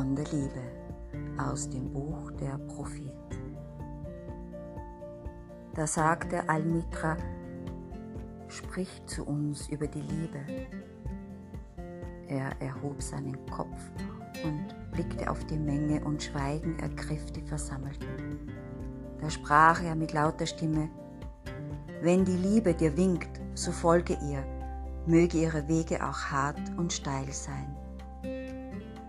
von der Liebe aus dem Buch der Prophet. Da sagte Al-Mitra, sprich zu uns über die Liebe. Er erhob seinen Kopf und blickte auf die Menge und Schweigen ergriff die Versammelten. Da sprach er mit lauter Stimme, wenn die Liebe dir winkt, so folge ihr, möge ihre Wege auch hart und steil sein.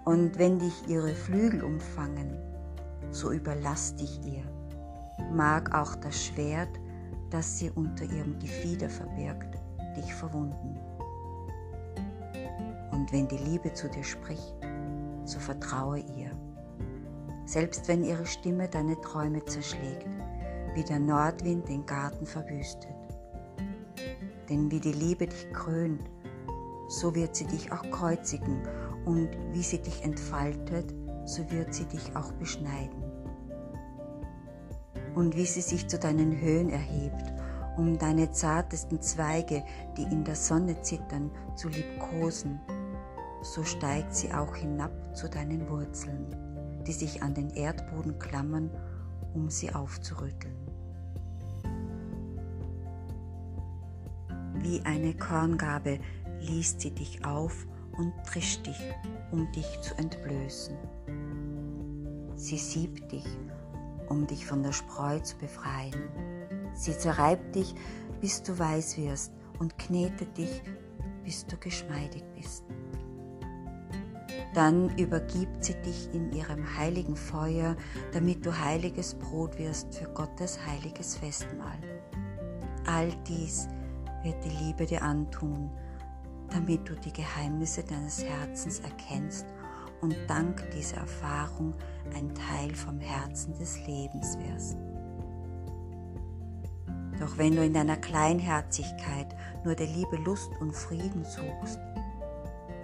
Und wenn dich ihre Flügel umfangen, so überlass dich ihr. Mag auch das Schwert, das sie unter ihrem Gefieder verbirgt, dich verwunden. Und wenn die Liebe zu dir spricht, so vertraue ihr. Selbst wenn ihre Stimme deine Träume zerschlägt, wie der Nordwind den Garten verwüstet. Denn wie die Liebe dich krönt, so wird sie dich auch kreuzigen und wie sie dich entfaltet, so wird sie dich auch beschneiden. Und wie sie sich zu deinen Höhen erhebt, um deine zartesten Zweige, die in der Sonne zittern, zu liebkosen, so steigt sie auch hinab zu deinen Wurzeln, die sich an den Erdboden klammern, um sie aufzurütteln. Wie eine Korngabe liest sie dich auf und trischt dich, um dich zu entblößen. Sie siebt dich, um dich von der Spreu zu befreien. Sie zerreibt dich, bis du weiß wirst und knetet dich, bis du geschmeidig bist. Dann übergibt sie dich in ihrem heiligen Feuer, damit du heiliges Brot wirst für Gottes heiliges Festmahl. All dies wird die Liebe dir antun, damit du die Geheimnisse deines Herzens erkennst und dank dieser Erfahrung ein Teil vom Herzen des Lebens wirst. Doch wenn du in deiner Kleinherzigkeit nur der Liebe Lust und Frieden suchst,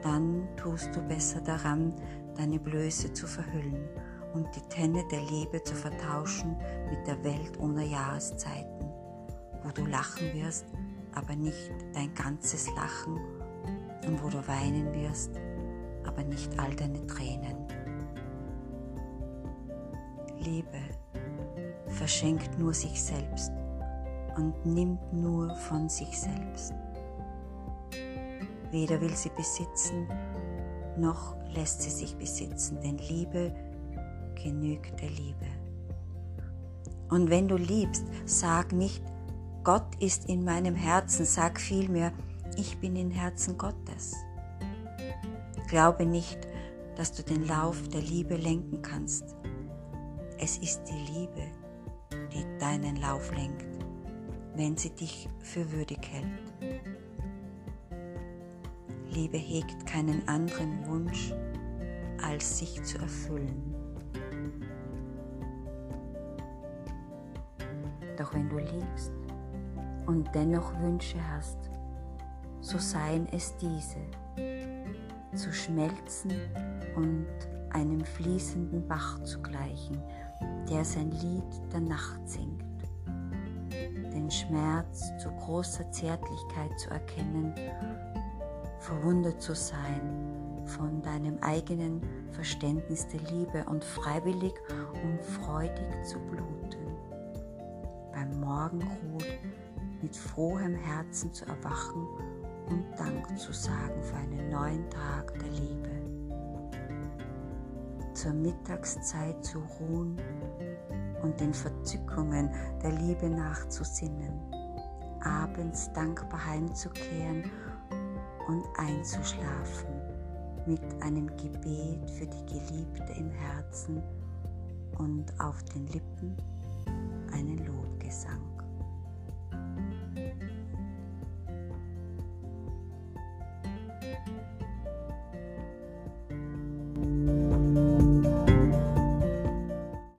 dann tust du besser daran, deine Blöße zu verhüllen und die Tenne der Liebe zu vertauschen mit der Welt ohne Jahreszeiten, wo du lachen wirst, aber nicht dein ganzes Lachen und wo du weinen wirst, aber nicht all deine Tränen. Liebe verschenkt nur sich selbst und nimmt nur von sich selbst. Weder will sie besitzen, noch lässt sie sich besitzen, denn Liebe genügt der Liebe. Und wenn du liebst, sag nicht, Gott ist in meinem Herzen, sag vielmehr, ich bin im Herzen Gottes. Glaube nicht, dass du den Lauf der Liebe lenken kannst. Es ist die Liebe, die deinen Lauf lenkt, wenn sie dich für würdig hält. Liebe hegt keinen anderen Wunsch, als sich zu erfüllen. Doch wenn du liebst und dennoch Wünsche hast, so seien es diese, zu schmelzen und einem fließenden Bach zu gleichen, der sein Lied der Nacht singt. Den Schmerz zu großer Zärtlichkeit zu erkennen verwundert zu sein von deinem eigenen Verständnis der Liebe und freiwillig und freudig zu bluten. Beim Morgenrot mit frohem Herzen zu erwachen und Dank zu sagen für einen neuen Tag der Liebe. Zur Mittagszeit zu ruhen und den Verzückungen der Liebe nachzusinnen, abends dankbar heimzukehren und einzuschlafen mit einem Gebet für die Geliebte im Herzen und auf den Lippen einen Lobgesang.